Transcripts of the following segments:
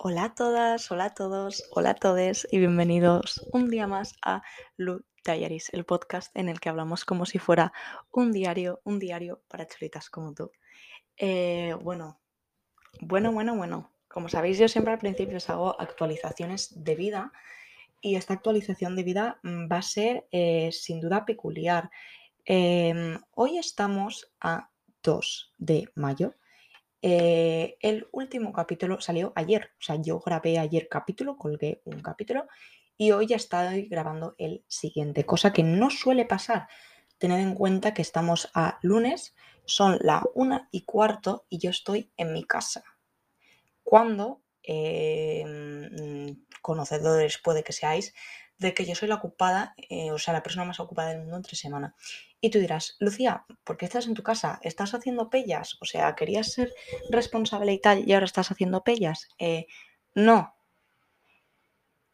Hola a todas, hola a todos, hola a todos y bienvenidos un día más a Lu Diaries, el podcast en el que hablamos como si fuera un diario, un diario para chulitas como tú. Eh, bueno, bueno, bueno, bueno. Como sabéis, yo siempre al principio os hago actualizaciones de vida y esta actualización de vida mm, va a ser eh, sin duda peculiar. Em, hoy estamos a 2 de mayo eh, el último capítulo salió ayer, o sea, yo grabé ayer capítulo, colgué un capítulo y hoy ya estoy grabando el siguiente, cosa que no suele pasar. Tened en cuenta que estamos a lunes, son la una y cuarto y yo estoy en mi casa. Cuando, em, conocedores puede que seáis, de que yo soy la ocupada, eh, o sea, la persona más ocupada del mundo entre semana. Y tú dirás, Lucía, ¿por qué estás en tu casa? ¿Estás haciendo pellas? O sea, querías ser responsable y tal y ahora estás haciendo pellas. Eh, no.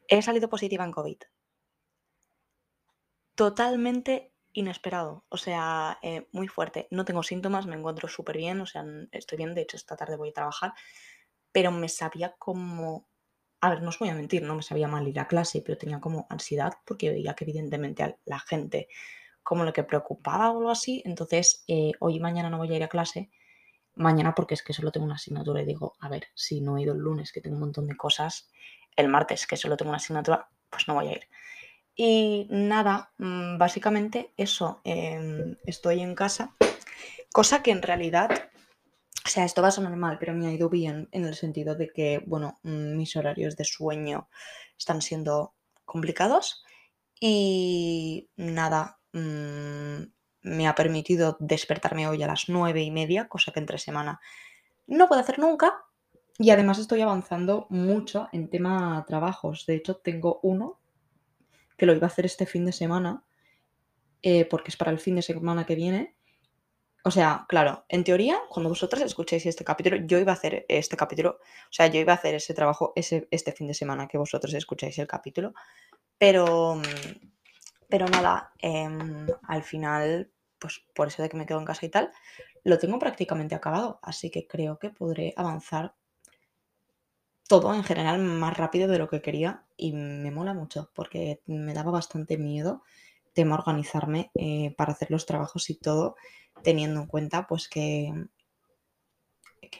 He salido positiva en COVID. Totalmente inesperado, o sea, eh, muy fuerte. No tengo síntomas, me encuentro súper bien, o sea, estoy bien, de hecho esta tarde voy a trabajar, pero me sabía como... A ver, no os voy a mentir, no me sabía mal ir a clase, pero tenía como ansiedad porque veía que evidentemente a la gente como lo que preocupaba o algo así. Entonces, eh, hoy y mañana no voy a ir a clase. Mañana porque es que solo tengo una asignatura y digo, a ver, si no he ido el lunes, que tengo un montón de cosas, el martes, que solo tengo una asignatura, pues no voy a ir. Y nada, mm, básicamente eso, em, estoy en casa, cosa que en realidad, o sea, esto va a sonar mal, pero me ha ido bien en el sentido de que, bueno, mm, mis horarios de sueño están siendo complicados y nada, Mm, me ha permitido despertarme hoy a las nueve y media, cosa que entre semana no puedo hacer nunca. Y además estoy avanzando mucho en tema trabajos. De hecho, tengo uno que lo iba a hacer este fin de semana, eh, porque es para el fin de semana que viene. O sea, claro, en teoría, cuando vosotros escuchéis este capítulo, yo iba a hacer este capítulo, o sea, yo iba a hacer ese trabajo ese, este fin de semana que vosotros escucháis el capítulo, pero mm, pero nada, em, al final, pues por eso de que me quedo en casa y tal, lo tengo prácticamente acabado. Así que creo que podré avanzar todo en general más rápido de lo que quería y me mola mucho porque me daba bastante miedo tema organizarme eh, para hacer los trabajos y todo, teniendo en cuenta pues que,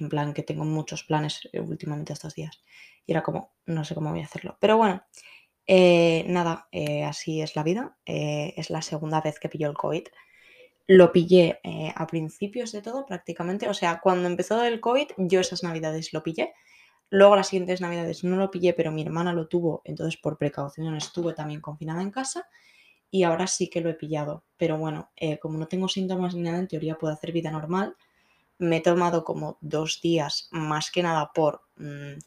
en plan que tengo muchos planes últimamente estos días. Y era como, no sé cómo voy a hacerlo. Pero bueno, eh, nada, eh, así es la vida. Eh, es la segunda vez que pilló el COVID. Lo pillé a principios de todo prácticamente. O sea, cuando empezó el COVID, yo esas navidades lo pillé. Luego las siguientes navidades no lo pillé, pero mi hermana lo tuvo, entonces por precaución estuve también confinada en casa. Y ahora sí que lo he pillado. Pero bueno, como no tengo síntomas ni nada, en teoría puedo hacer vida normal. Me he tomado como dos días más que nada por mm,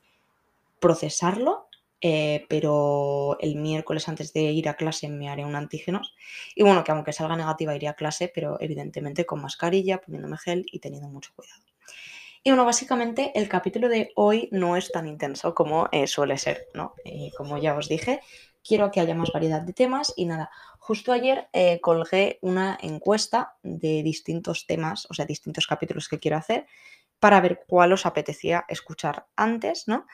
procesarlo eh, pero el miércoles antes de ir a clase me haré un antígenos. Y bueno, que aunque salga negativa iré a clase, pero evidentemente con mascarilla, poniéndome gel y teniendo mucho cuidado. Y bueno, básicamente el capítulo de hoy no es tan intenso como eh, suele ser, ¿no? Y como ya os dije, quiero que haya más variedad de temas y nada, justo ayer eh, colgué una encuesta de distintos temas, o sea, distintos capítulos que quiero hacer para ver cuál os apetecía escuchar antes, ¿no?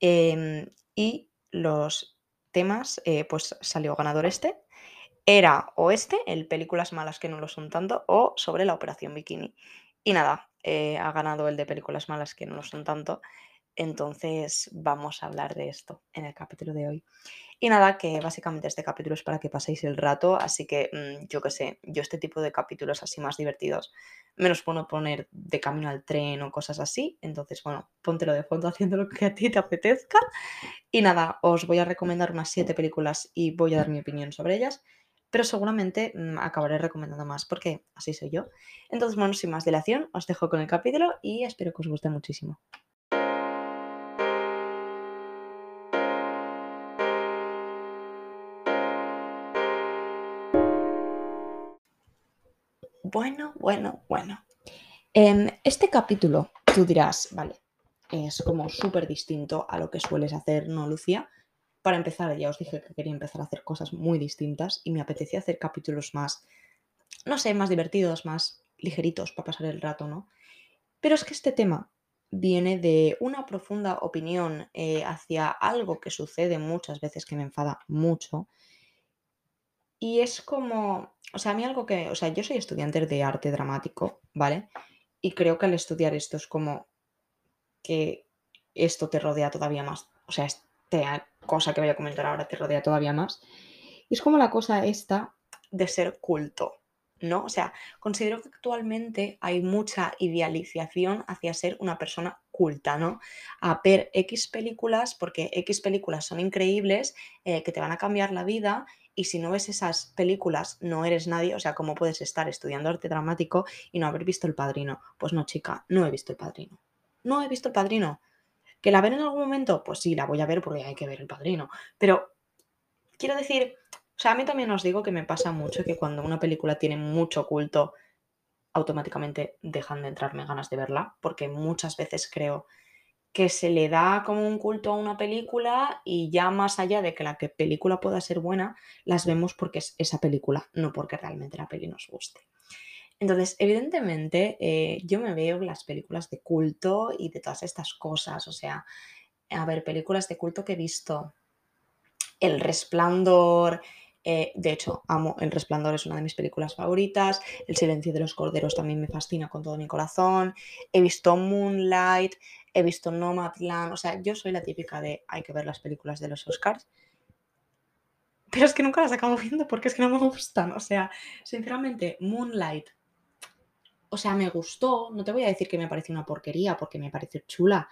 Em, y los temas, eh, pues salió ganador este. Era o este, el películas malas que no lo son tanto, o sobre la operación bikini. Y nada, eh, ha ganado el de películas malas que no lo son tanto. Entonces vamos a hablar de esto en el capítulo de hoy. Y nada, que básicamente este capítulo es para que paséis el rato, así que mm, yo qué sé, yo este tipo de capítulos así más divertidos me los puedo poner de camino al tren o cosas así. Entonces, bueno, póntelo de fondo haciendo lo que a ti te apetezca. Y nada, os voy a recomendar unas siete películas y voy a dar mi opinión sobre ellas. Pero seguramente mm, acabaré recomendando más porque así soy yo. Entonces, bueno, sin más dilación, os dejo con el capítulo y espero que os guste muchísimo. Bueno, bueno, bueno. En este capítulo tú dirás, vale, es como súper distinto a lo que sueles hacer, ¿no, Lucía? Para empezar, ya os dije que quería empezar a hacer cosas muy distintas y me apetecía hacer capítulos más, no sé, más divertidos, más ligeritos para pasar el rato, ¿no? Pero es que este tema viene de una profunda opinión eh, hacia algo que sucede muchas veces que me enfada mucho. Y es como, o sea, a mí algo que, o sea, yo soy estudiante de arte dramático, ¿vale? Y creo que al estudiar esto es como que esto te rodea todavía más. O sea, esta cosa que voy a comentar ahora te rodea todavía más. Y es como la cosa esta de ser culto, ¿no? O sea, considero que actualmente hay mucha idealización hacia ser una persona culta, ¿no? A ver X películas, porque X películas son increíbles, eh, que te van a cambiar la vida, y si no ves esas películas, no eres nadie, o sea, ¿cómo puedes estar estudiando arte dramático y no haber visto El Padrino? Pues no, chica, no he visto El Padrino. No he visto El Padrino. ¿Que la ver en algún momento? Pues sí, la voy a ver porque hay que ver El Padrino. Pero quiero decir, o sea, a mí también os digo que me pasa mucho que cuando una película tiene mucho culto, automáticamente dejan de entrarme ganas de verla, porque muchas veces creo que se le da como un culto a una película y ya más allá de que la película pueda ser buena, las vemos porque es esa película, no porque realmente la peli nos guste. Entonces, evidentemente, eh, yo me veo las películas de culto y de todas estas cosas, o sea, a ver, películas de culto que he visto. El Resplandor, eh, de hecho, amo El Resplandor, es una de mis películas favoritas. El Silencio de los Corderos también me fascina con todo mi corazón. He visto Moonlight, he visto Nomadland. O sea, yo soy la típica de hay que ver las películas de los Oscars. Pero es que nunca las acabo viendo porque es que no me gustan. O sea, sinceramente, Moonlight. O sea, me gustó. No te voy a decir que me pareció una porquería porque me pareció chula.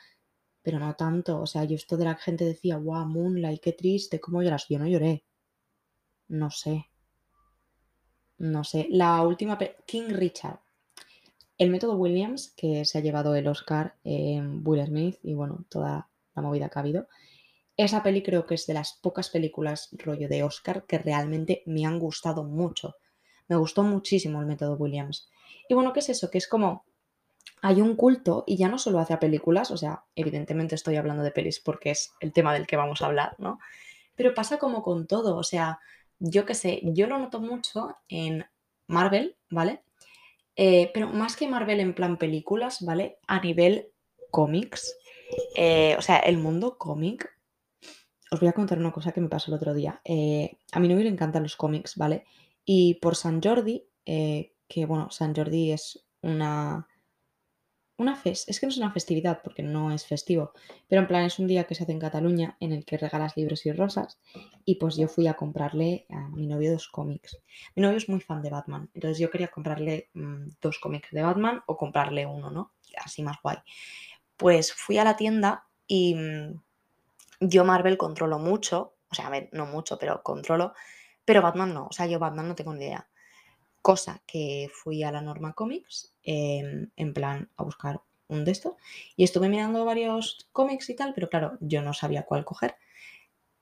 Pero no tanto. O sea, yo esto de la gente decía, wow, Moonlight, qué triste, ¿cómo lloras? Yo no lloré. No sé. No sé. La última. King Richard. El método Williams, que se ha llevado el Oscar en Will Smith y bueno, toda la movida que ha habido. Esa peli creo que es de las pocas películas rollo de Oscar que realmente me han gustado mucho. Me gustó muchísimo el método Williams. Y bueno, ¿qué es eso? Que es como hay un culto y ya no solo hace películas, o sea, evidentemente estoy hablando de pelis porque es el tema del que vamos a hablar, ¿no? Pero pasa como con todo, o sea, yo qué sé, yo lo noto mucho en Marvel, ¿vale? Eh, pero más que Marvel en plan películas, ¿vale? A nivel cómics, eh, o sea, el mundo cómic. Os voy a contar una cosa que me pasó el otro día. Eh, a mi novio le encantan los cómics, ¿vale? Y por San Jordi, que bueno, San Jordi es una una fes es que no es una festividad porque no es festivo, pero en plan es un día que se hace en Cataluña en el que regalas libros y rosas y pues yo fui a comprarle a mi novio dos cómics. Mi novio es muy fan de Batman, entonces yo quería comprarle mm, dos cómics de Batman o comprarle uno, ¿no? Así más guay. Pues fui a la tienda y mm, yo Marvel controlo mucho, o sea, a ver, no mucho, pero controlo, pero Batman no, o sea, yo Batman no tengo ni idea. Cosa que fui a la Norma Comics, em, en plan a buscar un de estos, y estuve mirando varios cómics y tal, pero claro, yo no sabía cuál coger.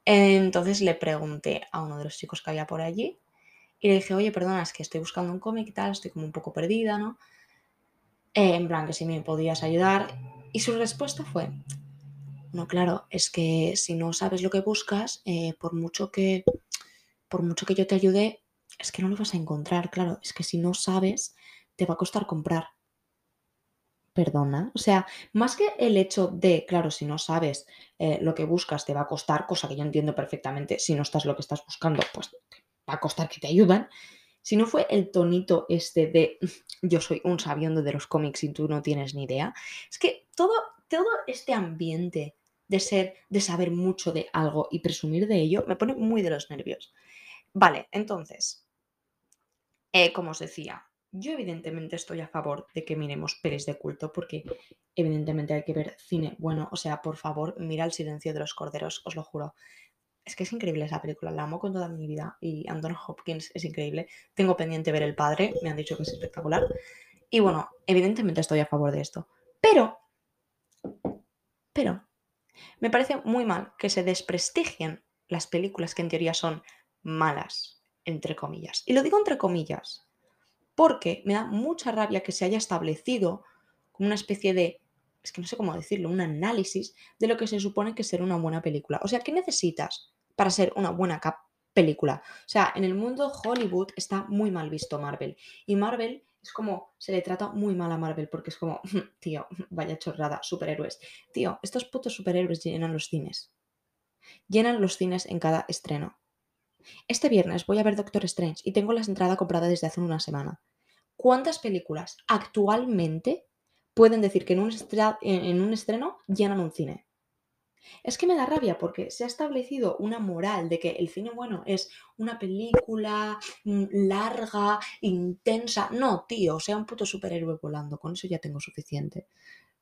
Entonces le pregunté a uno de los chicos que había por allí y le dije, oye, perdona, es que estoy buscando un cómic y tal, estoy como un poco perdida, ¿no? en plan, que si me podías ayudar. Y su respuesta fue, no, claro, es que si no sabes lo que buscas, eh, por mucho que por mucho que yo te ayude, es que no lo vas a encontrar, claro, es que si no sabes, te va a costar comprar. Perdona. O sea, más que el hecho de, claro, si no sabes eh, lo que buscas, te va a costar, cosa que yo entiendo perfectamente, si no estás lo que estás buscando, pues va a costar que te ayudan. Si no fue el tonito este de yo soy un sabiondo de los cómics y tú no tienes ni idea, es que todo, todo este ambiente de ser, de saber mucho de algo y presumir de ello, me pone muy de los nervios. Vale, entonces, eh, como os decía, yo evidentemente estoy a favor de que miremos pelis de culto porque evidentemente hay que ver cine bueno. O sea, por favor, mira El silencio de los corderos, os lo juro. Es que es increíble esa película, la amo con toda mi vida y Anthony Hopkins es increíble. Tengo pendiente ver El Padre, me han dicho que es espectacular. Y bueno, evidentemente estoy a favor de esto. Pero, pero, me parece muy mal que se desprestigien las películas que en teoría son malas entre comillas. Y lo digo entre comillas, porque me da mucha rabia que se haya establecido como una especie de, es que no sé cómo decirlo, un análisis de lo que se supone que ser una buena película. O sea, ¿qué necesitas para ser una buena película? O sea, en el mundo Hollywood está muy mal visto Marvel. Y Marvel es como se le trata muy mal a Marvel porque es como, tío, vaya chorrada, superhéroes. Tío, estos putos superhéroes llenan los cines. Llenan los cines en cada estreno. Este viernes voy a ver Doctor Strange y tengo la entrada comprada desde hace una semana. ¿Cuántas películas actualmente pueden decir que en un, en un estreno llenan un cine? Es que me da rabia porque se ha establecido una moral de que el cine bueno es una película mm, larga, intensa. No, tío, sea un puto superhéroe volando, con eso ya tengo suficiente.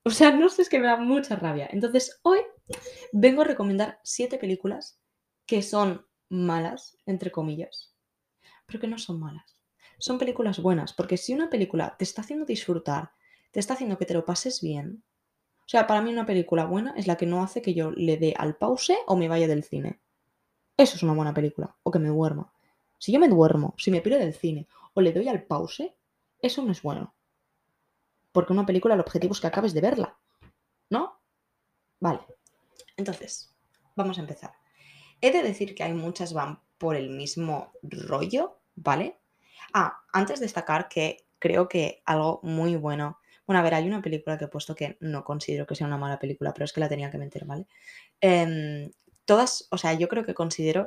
O sea, no sé, es que me da mucha rabia. Entonces, hoy vengo a recomendar siete películas que son malas, entre comillas, pero que no son malas. Son películas buenas, porque si una película te está haciendo disfrutar, te está haciendo que te lo pases bien, o sea, para mí una película buena es la que no hace que yo le dé al pause o me vaya del cine. Eso es una buena película. O que me duerma. Si yo me duermo, si me piro del cine o le doy al pause, eso no es bueno. Porque una película el objetivo es que acabes de verla. ¿No? Vale. Entonces, vamos a empezar. He de decir que hay muchas van por el mismo rollo, ¿vale? Ah, antes destacar que creo que algo muy bueno bueno, a ver, hay una película que he puesto que no considero que sea una mala película, pero es que la tenía que meter, ¿vale? Em, todas, o sea, yo creo que considero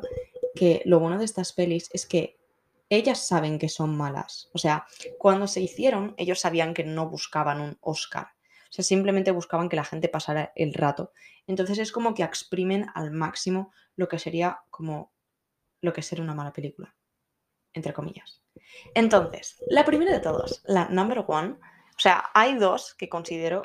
que lo bueno de estas pelis es que ellas saben que son malas. O sea, cuando se hicieron, ellos sabían que no buscaban un Oscar. O sea, simplemente buscaban que la gente pasara el rato. Entonces es como que exprimen al máximo lo que sería como lo que sería una mala película. Entre comillas. Entonces, la primera de todos, la number one, o sea, hay dos que considero,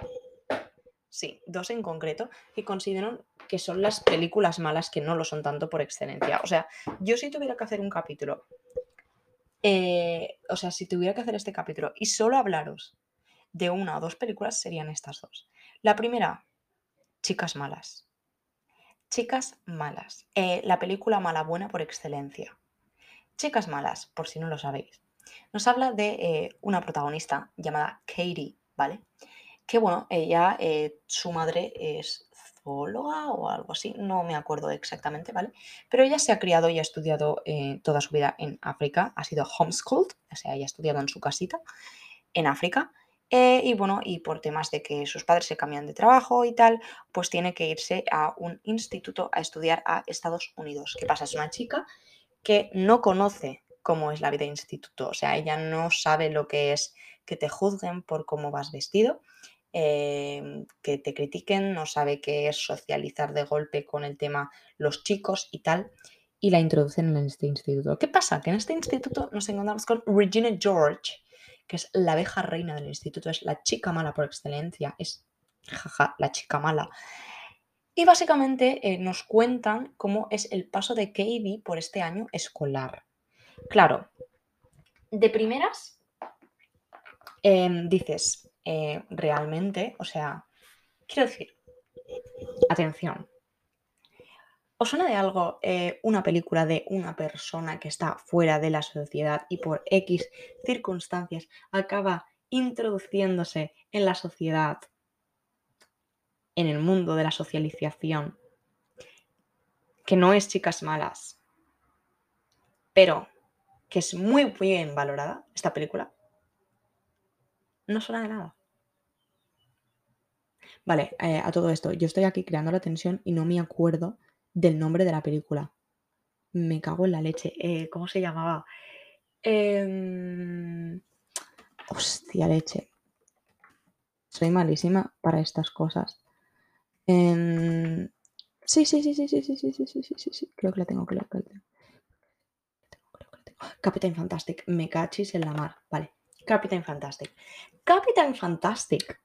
sí, dos en concreto, que considero que son las películas malas que no lo son tanto por excelencia. O sea, yo si tuviera que hacer un capítulo, eh, o sea, si tuviera que hacer este capítulo y solo hablaros de una o dos películas, serían estas dos. La primera, Chicas Malas. Chicas Malas. Eh, la película mala buena por excelencia. Chicas Malas, por si no lo sabéis. Nos habla de eh, una protagonista llamada Katie, ¿vale? Que bueno, ella, eh, su madre es zoóloga o algo así, no me acuerdo exactamente, ¿vale? Pero ella se ha criado y ha estudiado toda su vida en África, ha sido homeschooled, o sea, ella ha estudiado en su casita en África. Y bueno, y por temas de que sus padres se cambian de trabajo y tal, pues tiene que irse a un instituto a estudiar a Estados Unidos. ¿Qué pasa? Es una chica que no conoce cómo es la vida de instituto. O sea, ella no sabe lo que es que te juzguen por cómo vas vestido, em, que te critiquen, no sabe qué es socializar de golpe con el tema los chicos y tal. Y la introducen en este instituto. ¿Qué pasa? Que en este instituto nos encontramos con Regina George, que es la abeja reina del instituto, es la chica mala por excelencia, es jaja, la chica mala. Y básicamente eh, nos cuentan cómo es el paso de Katie por este año escolar. Claro, de primeras em, dices, eh, realmente, o sea, quiero decir, atención, ¿Os suena de algo eh, una película de una persona que está fuera de la sociedad y por X circunstancias acaba introduciéndose en la sociedad, en el mundo de la socialización, que no es chicas malas, pero que es muy bien valorada, esta película, no suena de nada. Vale, eh, a todo esto, yo estoy aquí creando la tensión y no me acuerdo del nombre de la película. Me cago en la leche. Eh, ¿Cómo se llamaba? Em, hostia leche. Soy malísima para estas cosas. Em, sí, sí, sí, sí, sí, sí, sí, sí, sí, sí, sí, sí. Creo que la tengo, creo que la tengo. Captain Fantastic, me cachis en la mar. Vale, Captain Fantastic. Captain Fantastic,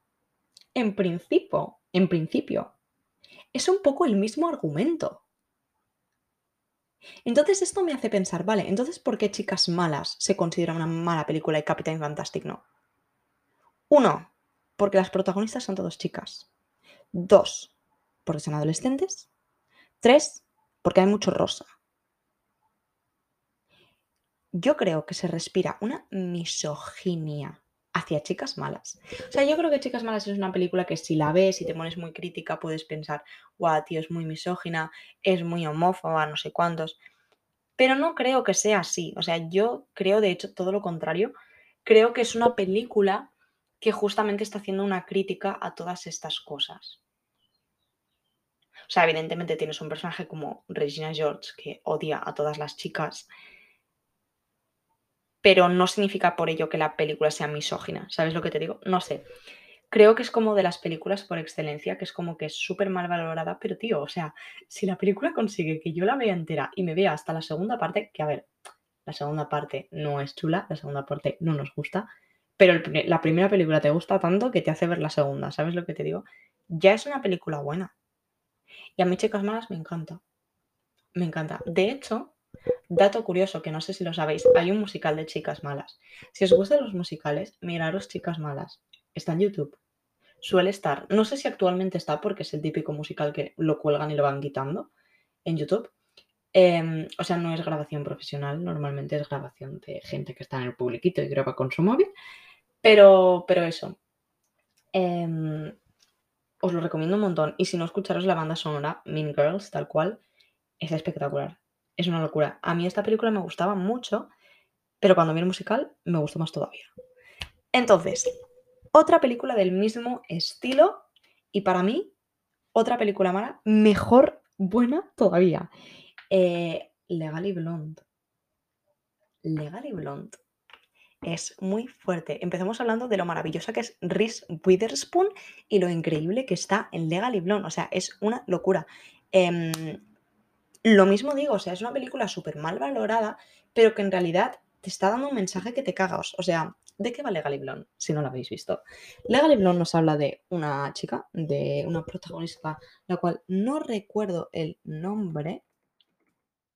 en principio, en principio, es un poco el mismo argumento. Entonces esto me hace pensar, vale, entonces ¿por qué Chicas Malas se considera una mala película y Captain Fantastic no? Uno, porque las protagonistas son todas chicas. Dos, porque son adolescentes. Tres, porque hay mucho rosa yo creo que se respira una misoginia hacia chicas malas. O sea, yo creo que Chicas Malas es una película que si la ves y te pones muy crítica puedes pensar, guau, tío, es muy misógina, es muy homófoba, no sé cuántos. Pero no creo que sea así. O sea, yo creo de hecho todo lo contrario. creo que es una película que justamente está haciendo una crítica a todas estas cosas. O sea, evidentemente tienes un personaje como Regina George que odia a todas las chicas, pero no significa por ello que la película sea misógina. ¿Sabes lo que te digo? No sé. Creo que es como de las películas por excelencia, que es como que es súper mal valorada, pero tío, o sea, si la película consigue que yo la vea entera y me vea hasta la segunda parte, que a ver, la segunda parte no es chula, la segunda parte no nos gusta, pero la primera película te gusta tanto que te hace ver la segunda, ¿sabes lo que te digo? Ya es una película buena. Y a mí Chicas Malas me encanta. Me encanta. De hecho, dato curioso que no sé si lo sabéis, hay un musical de Chicas Malas. Si os gustan los musicales, miraros Chicas Malas. Está en YouTube. Suele estar. No sé si actualmente está porque es el típico musical que lo cuelgan y lo van quitando en YouTube. Em, o sea, no es grabación profesional, normalmente es grabación de gente que está en el publiquito y graba con su móvil. Pero, pero eso. Em, os lo recomiendo un montón. Y si no escucharos la banda sonora, Mean Girls, tal cual, es espectacular. Es una locura. A mí esta película me gustaba mucho, pero cuando vi el musical me gustó más todavía. Entonces, otra película del mismo estilo y para mí, otra película mala, mejor, buena todavía. Eh, Legally Blonde. Legally Blonde es muy fuerte. Empezamos hablando de lo maravillosa que es Reese Witherspoon y lo increíble que está en Legally Blonde. O sea, es una locura. Em, lo mismo digo, o sea, es una película súper mal valorada, pero que en realidad te está dando un mensaje que te cagas. O sea, ¿de qué va Legally Blonde? Si no lo habéis visto. Legally Blonde nos habla de una chica, de una protagonista, la cual no recuerdo el nombre,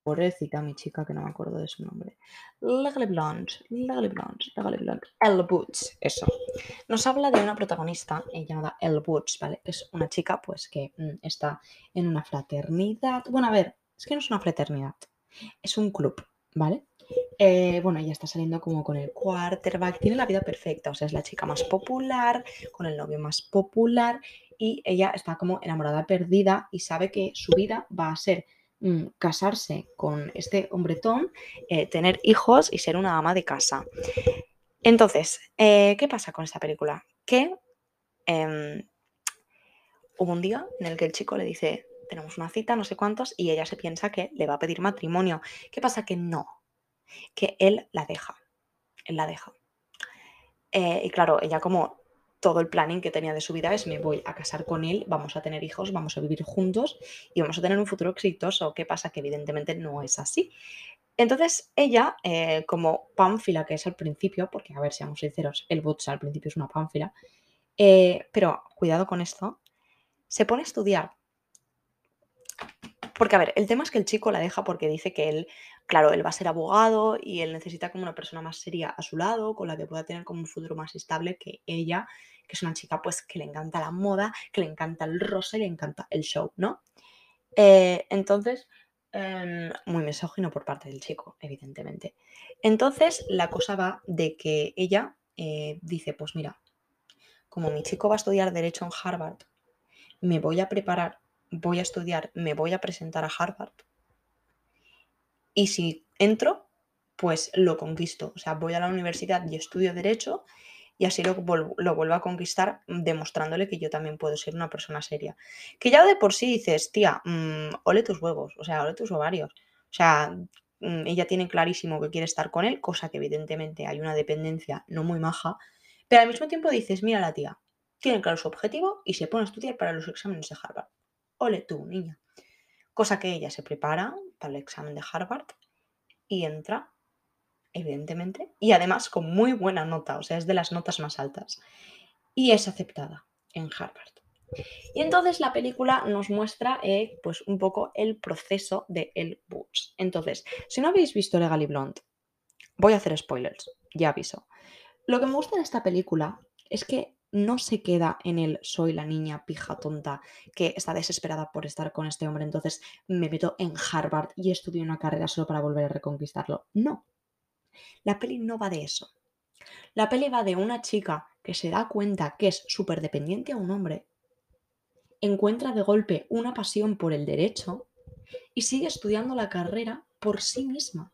Pobrecita mi chica que no me acuerdo de su nombre. Legally Blonde, Legally Blonde, Legally Blonde. Elle Boots, eso. Nos habla de una protagonista eh, llamada Elle Boots, ¿vale? Es una chica pues que mm, está en una fraternidad. Bueno, a ver, es que no es una fraternidad, es un club, ¿vale? Eh, bueno, ella está saliendo como con el quarterback, tiene la vida perfecta, o sea, es la chica más popular, con el novio más popular y ella está como enamorada perdida y sabe que su vida va a ser Mm, casarse con este hombretón, eh, tener hijos y ser una ama de casa. Entonces, eh, ¿qué pasa con esta película? Que em, hubo un día en el que el chico le dice, tenemos una cita, no sé cuántos, y ella se piensa que le va a pedir matrimonio. ¿Qué pasa? Que no, que él la deja, él la deja. Eh, y claro, ella como todo el planning que tenía de su vida es me voy a casar con él, vamos a tener hijos, vamos a vivir juntos y vamos a tener un futuro exitoso. ¿Qué pasa? Que evidentemente no es así. Entonces ella, eh, como pánfila que es al principio, porque a ver, seamos sinceros, el Butch al principio es una pánfila, eh, pero cuidado con esto, se pone a estudiar. Porque a ver, el tema es que el chico la deja porque dice que él claro, él va a ser abogado y él necesita como una persona más seria a su lado, con la que pueda tener como un futuro más estable que ella, que es una chica pues que le encanta la moda, que le encanta el rosa y le encanta el show, ¿no? Eh, entonces, em, muy misógino por parte del chico, evidentemente. Entonces, la cosa va de que ella eh, dice, pues mira, como mi chico va a estudiar derecho en Harvard, me voy a preparar, voy a estudiar, me voy a presentar a Harvard y si entro, pues lo conquisto. O sea, voy a la universidad y estudio derecho y así lo, lo, vuelvo a conquistar demostrándole que yo también puedo ser una persona seria. Que ya de por sí dices, tía, mm, ole tus huevos, o sea, ole tus ovarios. O sea, mm, ella tiene clarísimo que quiere estar con él, cosa que evidentemente hay una dependencia no muy maja, pero al mismo tiempo dices, mira la tía, tiene claro su objetivo y se pone a estudiar para los exámenes de Harvard. Ole tú, niña. Cosa que ella se prepara, para el examen de Harvard y entra, evidentemente, y además con muy buena nota, o sea, es de las notas más altas, y es aceptada en Harvard. Y entonces la película nos muestra eh, pues un poco el proceso de El Boots. Entonces, si no habéis visto Legally Blonde, voy a hacer spoilers, ya aviso. Lo que me gusta de esta película es que no se queda en el soy la niña pija tonta que está desesperada por estar con este hombre, entonces me meto en Harvard y estudio una carrera solo para volver a reconquistarlo. No. La peli no va de eso. La peli va de una chica que se da cuenta que es súper dependiente a un hombre, encuentra de golpe una pasión por el derecho y sigue estudiando la carrera por sí misma.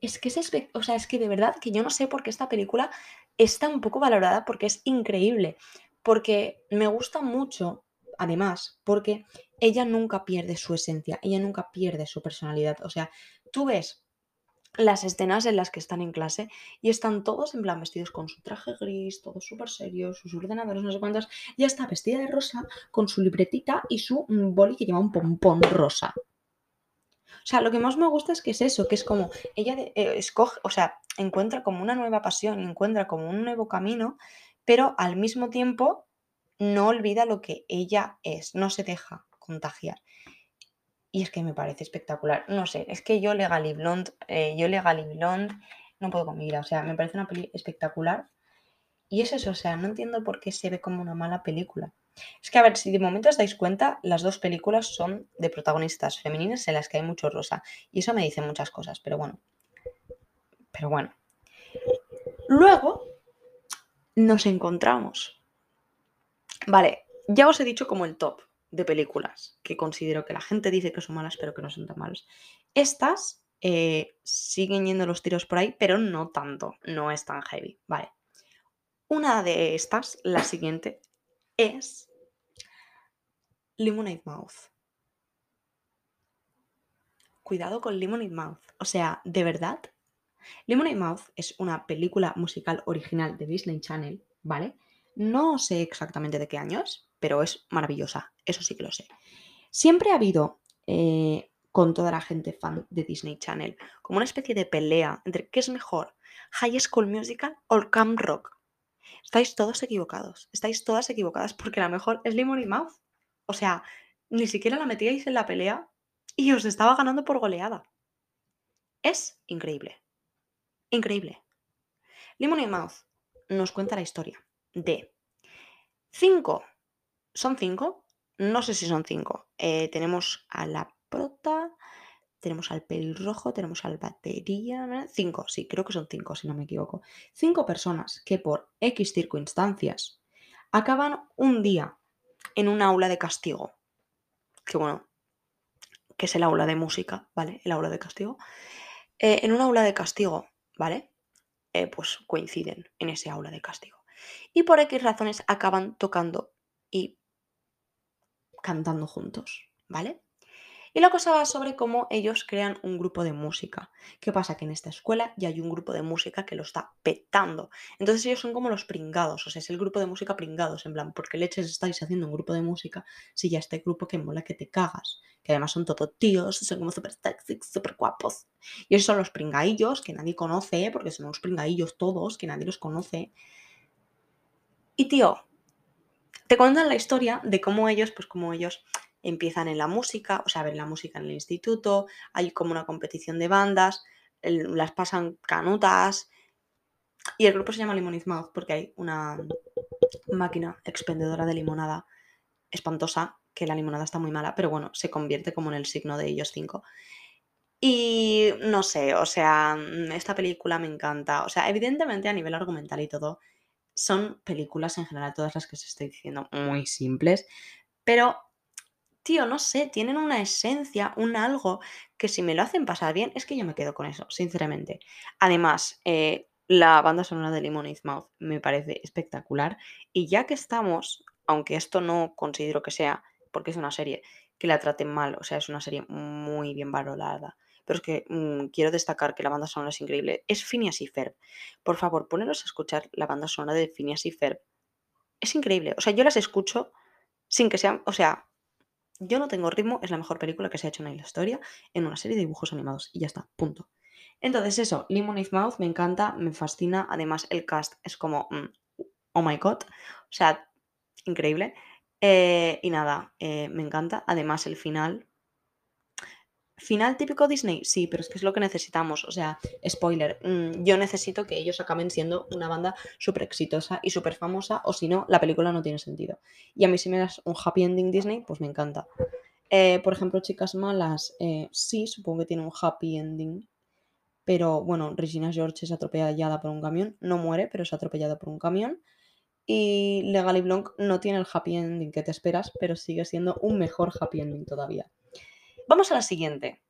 Es que es, o sea, es que de verdad que yo no sé por qué esta película está un poco valorada porque es increíble. Porque me gusta mucho, además, porque ella nunca pierde su esencia, ella nunca pierde su personalidad. O sea, tú ves las escenas en las que están en clase y están todos en plan vestidos con su traje gris, todos súper serios, sus ordenadores, no sé cuántos. Ya está vestida de rosa con su libretita y su boli que lleva un pompón rosa. O sea, lo que más me gusta es que es eso, que es como ella eh, escoge, o sea, encuentra como una nueva pasión, encuentra como un nuevo camino, pero al mismo tiempo no olvida lo que ella es, no se deja contagiar. Y es que me parece espectacular. No sé, es que yo Legally Blonde, eh, yo Legally Blonde, no puedo con O sea, me parece una peli espectacular. Y es eso, o sea, no entiendo por qué se ve como una mala película. Es que, a ver, si de momento os dais cuenta, las dos películas son de protagonistas femeninas en las que hay mucho rosa. Y eso me dice muchas cosas, pero bueno. Pero bueno. Luego nos encontramos. Vale, ya os he dicho como el top de películas que considero que la gente dice que son malas, pero que no son tan malas. Estas eh, siguen yendo los tiros por ahí, pero no tanto, no es tan heavy. Vale. Una de estas, la siguiente, es Lemonade Mouth. Cuidado con Lemonade Mouth. O sea, de verdad, Lemonade Mouth es una película musical original de Disney Channel, ¿vale? No sé exactamente de qué años, pero es maravillosa, eso sí que lo sé. Siempre ha habido eh, con toda la gente fan de Disney Channel como una especie de pelea entre qué es mejor, High School Musical o Camp Rock. Estáis todos equivocados, estáis todas equivocadas porque la mejor es Lemon y Mouth. O sea, ni siquiera la metíais en la pelea y os estaba ganando por goleada. Es increíble. Increíble. Lemon y Mouth nos cuenta la historia de cinco ¿Son cinco? No sé si son cinco. Eh, tenemos a la prota, tenemos al pelirrojo, tenemos al batería. Cinco, sí, creo que son cinco, si no me equivoco. Cinco personas que por X circunstancias acaban un día en un aula de castigo. Que bueno, que es el aula de música, ¿vale? El aula de castigo. Eh, en un aula de castigo, ¿vale? Eh, pues coinciden en ese aula de castigo. Y por X razones acaban tocando y cantando juntos, ¿vale? Y la cosa va sobre cómo ellos crean un grupo de música. ¿Qué pasa? Que en esta escuela ya hay un grupo de música que lo está petando. Entonces ellos son como los pringados, o sea, es el grupo de música pringados, en plan, porque leches estáis haciendo un grupo de música si ya este grupo que mola que te cagas. Que además son todos tíos, son como súper sexy, súper guapos. Y esos son los pringaillos que nadie conoce, porque son los pringaillos todos, que nadie los conoce. Y tío, te cuentan la historia de cómo ellos, pues como ellos empiezan en la música, o sea, ven la música en el instituto, hay como una competición de bandas, las pasan canutas y el grupo se llama Limoniz Mouth porque hay una máquina expendedora de limonada espantosa, que la limonada está muy mala, pero bueno, se convierte como en el signo de ellos cinco. Y no sé, o sea, esta película me encanta. O sea, evidentemente a nivel argumental y todo, son películas en general, todas las que os estoy diciendo, muy simples, pero, tío, no sé, tienen una esencia, un algo que si me lo hacen pasar bien, es que yo me quedo con eso, sinceramente. Además, eh, la banda sonora de Lemonade Mouth me parece espectacular y ya que estamos, aunque esto no considero que sea, porque es una serie, que la traten mal, o sea, es una serie muy bien valorada pero es que mm, quiero destacar que la banda sonora es increíble. Es Phineas y Ferb. Por favor, poneros a escuchar la banda sonora de Phineas y Ferb. Es increíble. O sea, yo las escucho sin que sean. O sea, yo no tengo ritmo, es la mejor película que se ha hecho en la historia en una serie de dibujos animados. Y ya está, punto. Entonces, eso, Lemonade Mouth me encanta, me fascina. Además, el cast es como. Mm, oh my god. O sea, increíble. Eh, y nada, eh, me encanta. Además, el final, ¿Final típico Disney? Sí, pero es que es lo que necesitamos. O sea, spoiler, mm, yo necesito que ellos acaben siendo una banda súper exitosa y súper famosa, o si no, la película no tiene sentido. Y a mí si me das un happy ending Disney, pues me encanta. Eh, por ejemplo, Chicas Malas, eh, sí, supongo que tiene un happy ending. Pero bueno, Regina George es atropellada por un camión. No muere, pero es atropellada por un camión. Y Legally Blanc no tiene el happy ending que te esperas, pero sigue siendo un mejor happy ending todavía. Vamos a la siguiente.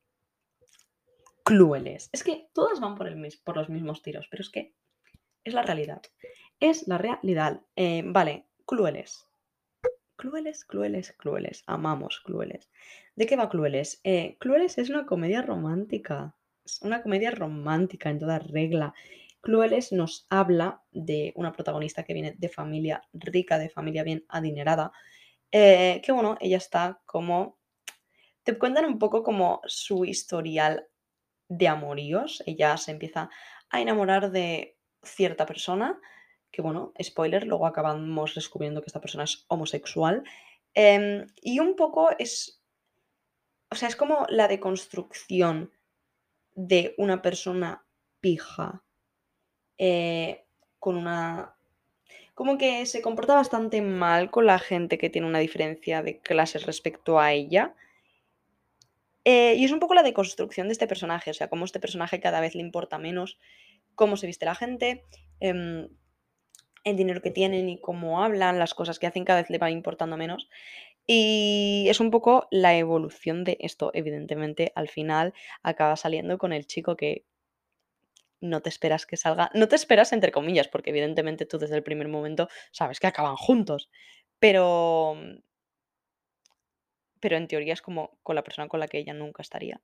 Clueless. Es que todas van por, los mismos tiros, pero es que es la realidad. Es la realidad. Eh, vale, Clueless. Clueless, Clueless, Clueless. Amamos Clueless. ¿De qué va Clueless? Eh, Clueless es una comedia romántica. Es una comedia romántica en toda regla. Clueless nos habla de una protagonista que viene de familia rica, de familia bien adinerada, eh, que bueno, ella está como... Te cuentan un poco como su historial de amoríos. Ella se empieza a enamorar de cierta persona, que bueno, spoiler, luego acabamos descubriendo que esta persona es homosexual. Em, y un poco es, o sea, es como la deconstrucción de una persona pija eh, con una... Como que se comporta bastante mal con la gente que tiene una diferencia de clases respecto a ella. Eh, y es un poco la deconstrucción de este personaje, o sea, cómo este personaje cada vez le importa menos cómo se viste la gente, em, el dinero que tienen y cómo hablan, las cosas que hacen cada vez le va importando menos. Y es un poco la evolución de esto. Evidentemente, al final acaba saliendo con el chico que no te esperas que salga. No te esperas entre comillas, porque evidentemente tú desde el primer momento sabes que acaban juntos. Pero. Pero en teoría es como con la persona con la que ella nunca estaría.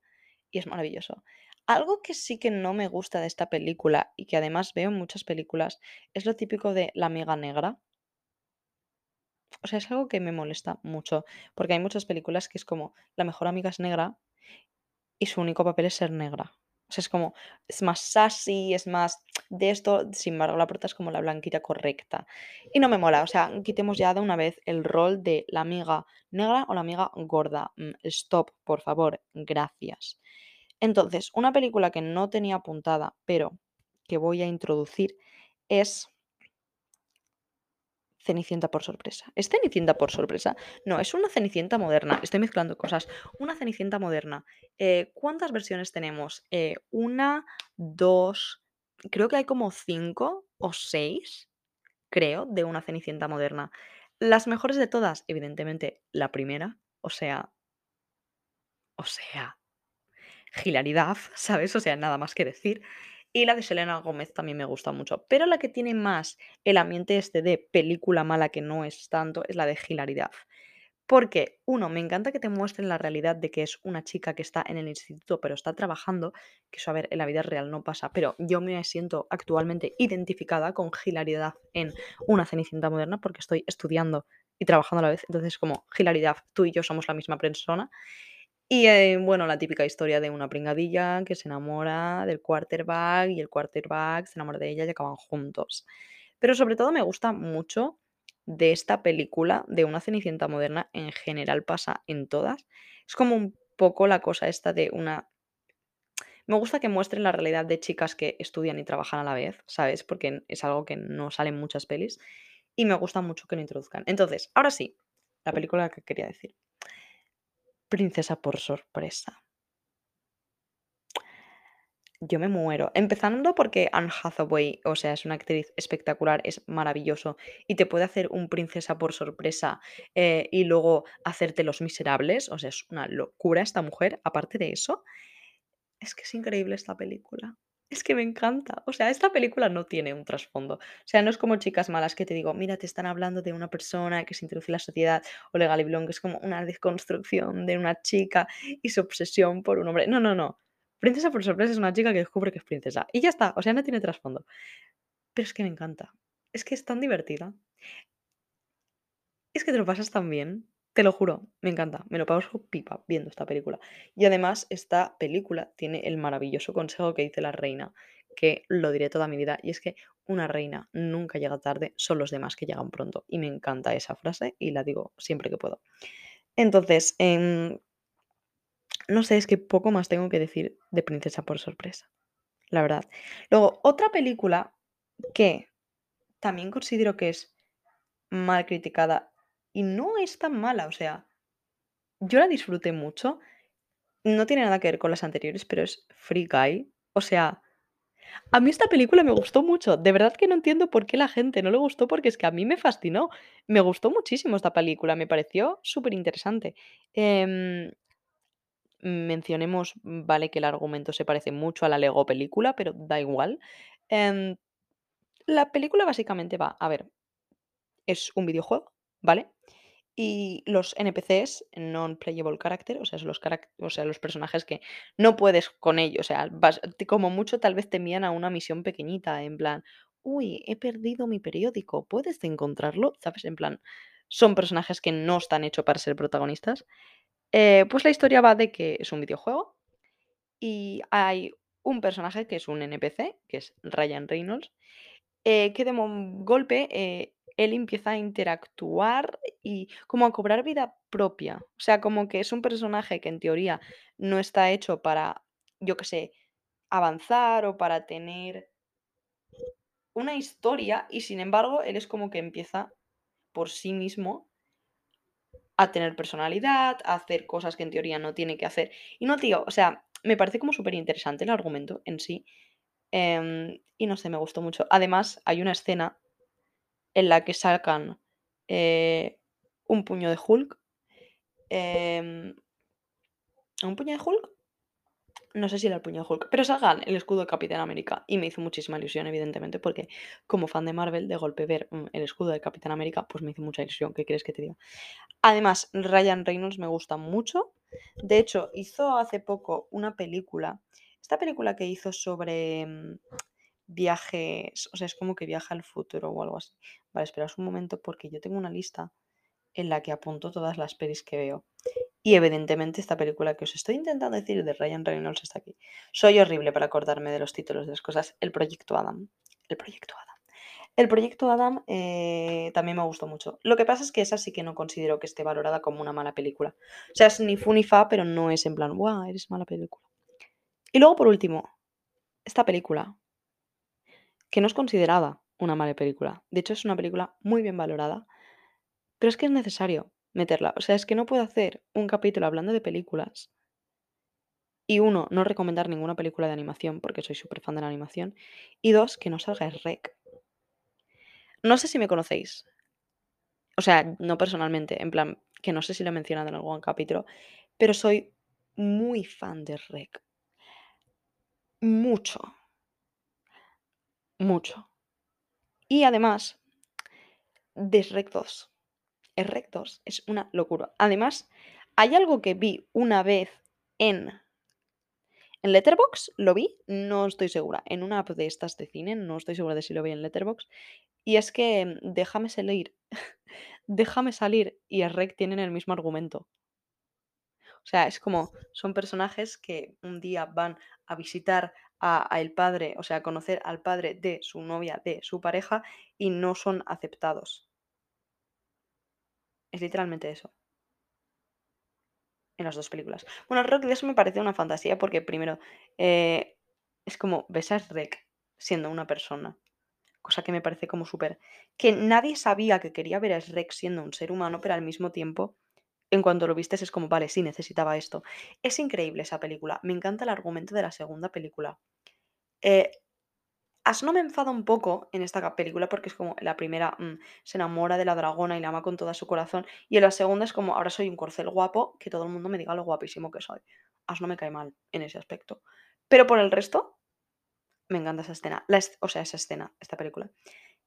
Y es maravilloso. Algo que sí que no me gusta de esta película y que además veo en muchas películas es lo típico de la amiga negra. O sea, es algo que me molesta mucho, porque hay muchas películas que es como la mejor amiga es negra y su único papel es ser negra. Es como, es más sassy, es más de esto, sin embargo, la prota es como la blanquita correcta. Y no me mola, o sea, quitemos ya de una vez el rol de la amiga negra o la amiga gorda. Mm, stop, por favor, gracias. Entonces, una película que no tenía apuntada, pero que voy a introducir es Cenicienta por sorpresa. ¿Es Cenicienta por sorpresa? No, es una Cenicienta moderna. Estoy mezclando cosas. Una Cenicienta moderna. Eh, ¿Cuántas versiones tenemos? Eh, una, dos, creo que hay como cinco o seis, creo, de una Cenicienta moderna. Las mejores de todas, evidentemente, la primera. O sea, o sea, hilaridad, ¿sabes? O sea, nada más que decir. Y la de Selena Gómez también me gusta mucho. Pero la que tiene más el ambiente este de película mala que no es tanto es la de hilaridad. Porque, uno, me encanta que te muestren la realidad de que es una chica que está en el instituto pero está trabajando, que eso a ver, en la vida real no pasa, pero yo me siento actualmente identificada con hilaridad en una cenicienta moderna porque estoy estudiando y trabajando a la vez. Entonces, como hilaridad, tú y yo somos la misma persona. Y, eh, bueno, la típica historia de una pringadilla que se enamora del quarterback y el quarterback se enamora de ella y acaban juntos. Pero sobre todo me gusta mucho de esta película, de una Cenicienta moderna, en general pasa en todas. Es como un poco la cosa esta de una... Me gusta que muestren la realidad de chicas que estudian y trabajan a la vez, ¿sabes? Porque es algo que no sale en muchas pelis. Y me gusta mucho que lo introduzcan. Entonces, ahora sí, la película que quería decir. Princesa por sorpresa. Yo me muero. Empezando porque Anne Hathaway, o sea, es una actriz espectacular, es maravilloso y te puede hacer un princesa por sorpresa eh, y luego hacerte los miserables. O sea, es una locura esta mujer. Aparte de eso, es que es increíble esta película. Es que me encanta. O sea, esta película no tiene un trasfondo. O sea, no es como Chicas Malas que te digo, mira, te están hablando de una persona que se introduce en la sociedad, o Legal y Blonde, que es como una desconstrucción de una chica y su obsesión por un hombre. No, no, no. Princesa por sorpresa es una chica que descubre que es princesa. Y ya está. O sea, no tiene trasfondo. Pero es que me encanta. Es que es tan divertida. Es que te lo pasas tan bien. Te lo juro, me encanta, me lo paso pipa viendo esta película. Y además, esta película tiene el maravilloso consejo que dice la reina, que lo diré toda mi vida, y es que una reina nunca llega tarde, son los demás que llegan pronto. Y me encanta esa frase y la digo siempre que puedo. Entonces, em, no sé, es que poco más tengo que decir de Princesa por sorpresa, la verdad. Luego, otra película que también considero que es mal criticada y no es tan mala, o sea, yo la disfruté mucho. No tiene nada que ver con las anteriores, pero es Free Guy. O sea, a mí esta película me gustó mucho. De verdad que no entiendo por qué la gente no le gustó, porque es que a mí me fascinó. Me gustó muchísimo esta película, me pareció súper interesante. Em, mencionemos, vale, que el argumento se parece mucho a la Lego película, pero da igual. Em, la película básicamente va, a ver, es un videojuego, ¿vale? Y los NPCs, non-playable character, o sea, son los, personajes que no puedes con ellos, o sea, como mucho tal vez te envían a una misión pequeñita, en plan, uy, he perdido mi periódico, ¿puedes encontrarlo? ¿Sabes? En plan, son personajes que no están hechos para ser protagonistas. Eh, pues la historia va de que es un videojuego y hay un personaje que es un NPC, que es Ryan Reynolds, eh, que de golpe, eh, él empieza a interactuar y como a cobrar vida propia. O sea, como que es un personaje que en teoría no está hecho para, yo qué sé, avanzar o para tener una historia y sin embargo él es como que empieza por sí mismo a tener personalidad, a hacer cosas que en teoría no tiene que hacer. Y no, tío, o sea, me parece como súper interesante el argumento en sí. em, y no sé, me gustó mucho. Además, hay una escena en la que sacan eh, un puño de Hulk. em, ¿Un puño de Hulk? No sé si era el puño de Hulk, pero sacan el escudo de Capitán América y me hizo muchísima ilusión, evidentemente, porque como fan de Marvel, de golpe ver mm, el escudo de Capitán América, pues me hizo mucha ilusión. ¿Qué quieres que te diga? Además, Ryan Reynolds me gusta mucho. De hecho, hizo hace poco una película. Esta película que hizo sobre viajes, o sea, es como que viaja al futuro o algo así. Vale, esperaos un momento porque yo tengo una lista en la que apunto todas las pelis que veo. Y evidentemente esta película que os estoy intentando decir de Ryan Reynolds está aquí. Soy horrible para acordarme de los títulos de las cosas. El Proyecto Adam. El Proyecto Adam. El Proyecto Adam eh, también me gustó mucho. Lo que pasa es que esa sí que no considero que esté valorada como una mala película. O sea, es ni fu ni fa, pero no es en plan, ¡guau! Eres mala película. Y luego, por último, esta película, que no es considerada una mala película. De hecho, es una película muy bien valorada, pero es que es necesario meterla. O sea, es que no puedo hacer un capítulo hablando de películas y uno, no recomendar ninguna película de animación porque soy súper fan de la animación. Y dos, que no salga Rec. No sé si me conocéis. O sea, no personalmente, en plan, que no sé si lo he mencionado en algún capítulo, pero soy muy fan de Rec. Mucho. Mucho. Y además, de Rec 2. Es Rec 2 es una locura. Además, hay algo que vi una vez en En Letterboxd lo vi, no estoy segura. En una app de estas de cine, no estoy segura de si lo vi en Letterboxd. Y es que mm, Déjame salir, Déjame salir y Shrek tienen el mismo argumento. O sea, es como son personajes que un día van a visitar a, el padre, o sea, a conocer al padre de su novia, de su pareja, y no son aceptados. Es literalmente eso. En las dos películas. Bueno, Rock de eso me parece una fantasía porque primero eh, es como ves a Shrek siendo una persona, cosa que me parece como súper... Que nadie sabía que quería ver a Shrek siendo un ser humano, pero al mismo tiempo, en cuanto lo vistes es como, vale, sí, necesitaba esto. Es increíble esa película, me encanta el argumento de la segunda película. Eh, Asno me enfada un poco en esta película porque es como la primera mm, se enamora de la dragona y la ama con todo su corazón y en la segunda es como ahora soy un corcel guapo que todo el mundo me diga lo guapísimo que soy. Asno me cae mal en ese aspecto. Pero por el resto me encanta esa escena, la es- o sea, esa escena, esta película.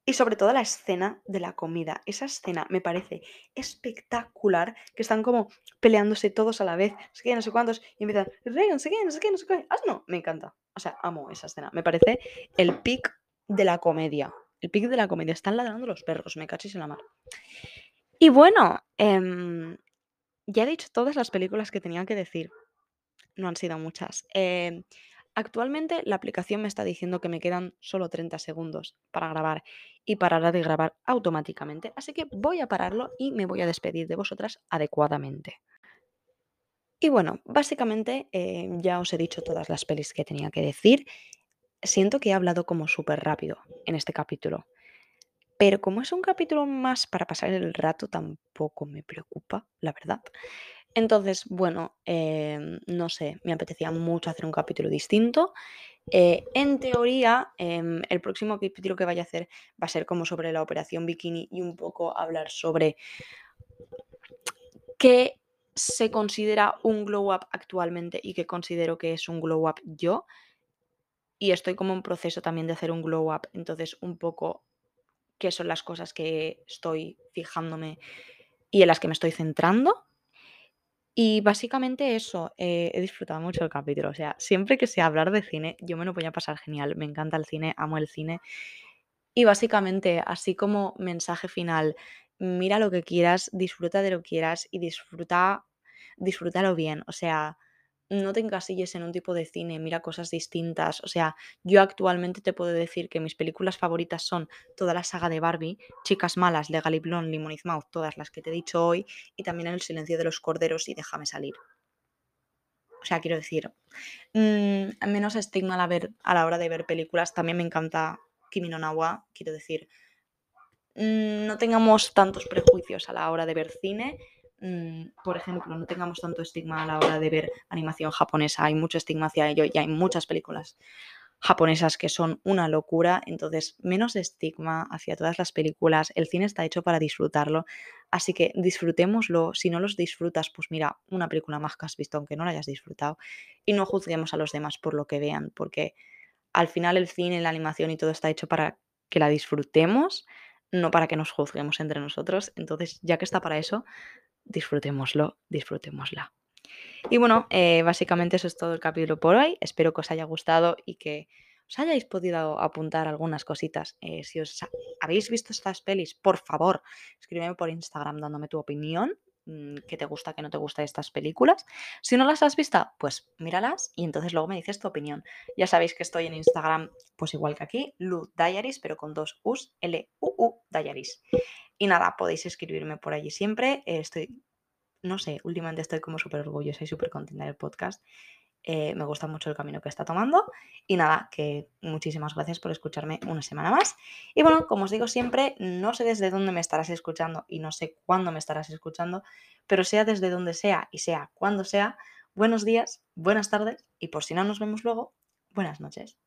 Y sobre todo la escena de la comida. Esa escena me parece espectacular, que están como peleándose todos a la vez, no sé no sé cuántos, y empiezan, "Rey, no sé qué, no sé qué, no sé qué, hazlo. Me encanta. O sea, amo esa escena. Me parece el pic de la comedia. El pic de la comedia. Están ladrando los perros, me cachis en la mar. Y bueno, em, ya he dicho todas las películas que tenía que decir. No han sido muchas. Em, actualmente la aplicación me está diciendo que me quedan solo 30 segundos para grabar y parará de grabar automáticamente. Así que voy a pararlo y me voy a despedir de vosotras adecuadamente. Y bueno, básicamente eh, ya os he dicho todas las pelis que tenía que decir. Siento que he hablado como súper rápido en este capítulo. Pero como es un capítulo más para pasar el rato, tampoco me preocupa, la verdad. Entonces, bueno, em, no sé, me apetecía mucho hacer un capítulo distinto. Eh, en teoría, em, el próximo capítulo que vaya a hacer va a ser como sobre la operación Bikini y un poco hablar sobre qué se considera un glow up actualmente y que considero que es un glow up yo. Y estoy como en proceso también de hacer un glow up. Entonces, un poco qué son las cosas que estoy fijándome y en las que me estoy centrando. Y básicamente eso, eh, he disfrutado mucho el capítulo. O sea, siempre que sea hablar de cine, yo me lo voy a pasar genial. Me encanta el cine, amo el cine. Y básicamente, así como mensaje final, mira lo que quieras, disfruta de lo que quieras y disfruta, disfrútalo bien. O sea, no te encasilles en un tipo de cine, mira cosas distintas. O sea, yo actualmente te puedo decir que mis películas favoritas son toda la saga de Barbie, Chicas Malas, Legally Blonde, Lemon Mouth, todas las que te he dicho hoy, y también El silencio de los corderos y Déjame salir. O sea, quiero decir, mm, menos estigma a la, ver, a la hora de ver películas. También me encanta Kimi no Nawa, quiero decir, mm, no tengamos tantos prejuicios a la hora de ver cine. Mm, por ejemplo, no tengamos tanto estigma a la hora de ver animación japonesa. Hay mucho estigma hacia ello y hay muchas películas japonesas que son una locura. Entonces, menos estigma hacia todas las películas. El cine está hecho para disfrutarlo. Así que disfrutémoslo. Si no los disfrutas, pues mira, una película más que has visto, aunque no la hayas disfrutado. Y no juzguemos a los demás por lo que vean, porque al final el cine, la animación y todo está hecho para que la disfrutemos, no para que nos juzguemos entre nosotros. Entonces, ya que está para eso, disfrutémoslo, disfrutémosla. Y bueno, eh, básicamente eso es todo el capítulo por hoy. Espero que os haya gustado y que os hayáis podido apuntar algunas cositas. Eh, si os habéis visto estas pelis, por favor, escríbeme por Instagram dándome tu opinión Mm, que te gusta, que no te gusta de estas películas. Si no las has visto, pues míralas y entonces luego me dices tu opinión. Ya sabéis que estoy en Instagram, pues igual que aquí, Lu Diaries, pero con dos U's, L-U-U Diaries. Y nada, podéis escribirme por allí siempre. estoy, no sé, últimamente estoy como súper orgullosa y súper contenta del podcast. Eh, me gusta mucho el camino que está tomando. Y nada, que muchísimas gracias por escucharme una semana más. Y bueno, como os digo siempre, no sé desde dónde me estarás escuchando y no sé cuándo me estarás escuchando, pero sea desde donde sea y sea cuando sea, buenos días, buenas tardes y por si no nos vemos luego, buenas noches.